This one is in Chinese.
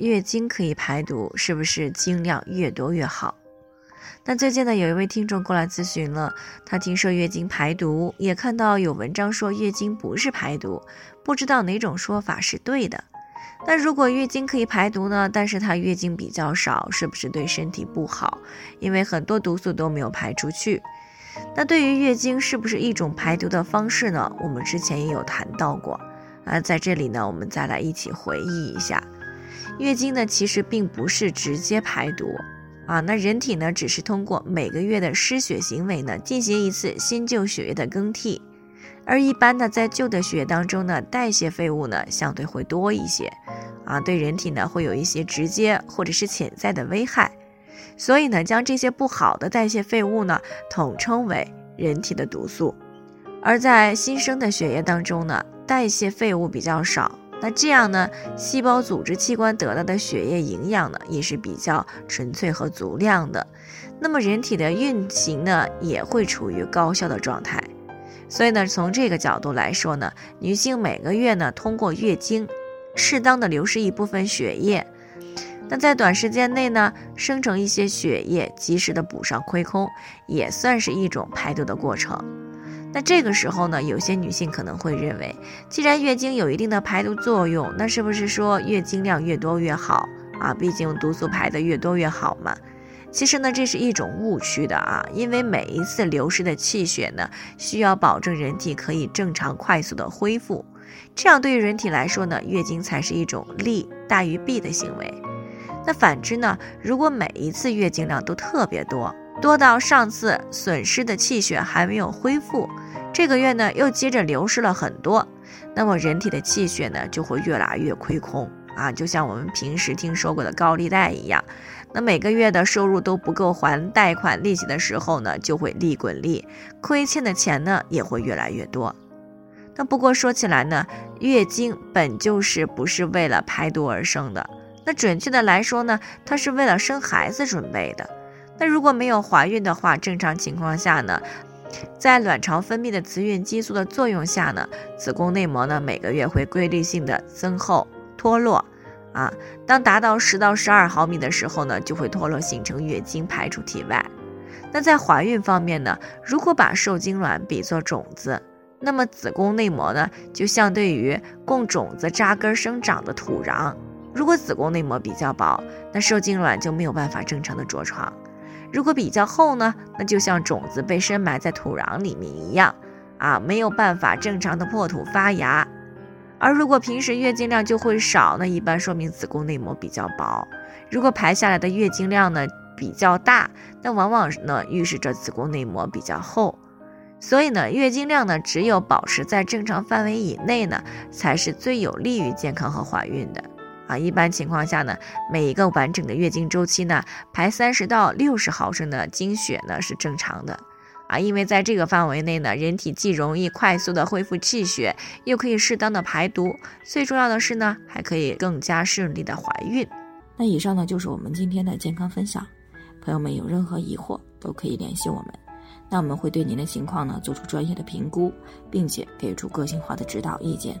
月经可以排毒，是不是经量越多越好？那最近呢，有一位听众过来咨询了，他听说月经排毒，也看到有文章说月经不是排毒，不知道哪种说法是对的。那如果月经可以排毒呢？但是她月经比较少，是不是对身体不好？因为很多毒素都没有排出去。那对于月经是不是一种排毒的方式呢？我们之前也有谈到过啊，在这里呢，我们再来一起回忆一下。月经呢，其实并不是直接排毒啊，那人体呢，只是通过每个月的失血行为呢，进行一次新旧血液的更替，而一般呢，在旧的血液当中呢，代谢废物呢，相对会多一些，啊，对人体呢，会有一些直接或者是潜在的危害，所以呢，将这些不好的代谢废物呢，统称为人体的毒素，而在新生的血液当中呢，代谢废物比较少。那这样呢，细胞、组织、器官得到的血液营养呢，也是比较纯粹和足量的。那么人体的运行呢，也会处于高效的状态。所以呢，从这个角度来说呢，女性每个月呢，通过月经，适当的流失一部分血液，那在短时间内呢，生成一些血液，及时的补上亏空，也算是一种排毒的过程。那这个时候呢，有些女性可能会认为，既然月经有一定的排毒作用，那是不是说月经量越多越好啊？毕竟毒素排的越多越好嘛。其实呢，这是一种误区的啊，因为每一次流失的气血呢，需要保证人体可以正常快速的恢复，这样对于人体来说呢，月经才是一种利大于弊的行为。那反之呢，如果每一次月经量都特别多，多到上次损失的气血还没有恢复，这个月呢又接着流失了很多，那么人体的气血呢就会越来越亏空啊，就像我们平时听说过的高利贷一样，那每个月的收入都不够还贷款利息的时候呢，就会利滚利，亏欠的钱呢也会越来越多。那不过说起来呢，月经本就是不是为了排毒而生的，那准确的来说呢，它是为了生孩子准备的。那如果没有怀孕的话，正常情况下呢，在卵巢分泌的雌孕激素的作用下呢，子宫内膜呢每个月会规律性的增厚脱落，啊，当达到十到十二毫米的时候呢，就会脱落形成月经排出体外。那在怀孕方面呢，如果把受精卵比作种子，那么子宫内膜呢就相对于供种子扎根生长的土壤。如果子宫内膜比较薄，那受精卵就没有办法正常的着床。如果比较厚呢，那就像种子被深埋在土壤里面一样，啊，没有办法正常的破土发芽。而如果平时月经量就会少，那一般说明子宫内膜比较薄。如果排下来的月经量呢比较大，那往往呢预示着子宫内膜比较厚。所以呢，月经量呢只有保持在正常范围以内呢，才是最有利于健康和怀孕的。啊，一般情况下呢，每一个完整的月经周期呢，排三十到六十毫升的经血呢是正常的。啊，因为在这个范围内呢，人体既容易快速的恢复气血，又可以适当的排毒，最重要的是呢，还可以更加顺利的怀孕。那以上呢就是我们今天的健康分享，朋友们有任何疑惑都可以联系我们，那我们会对您的情况呢做出专业的评估，并且给出个性化的指导意见。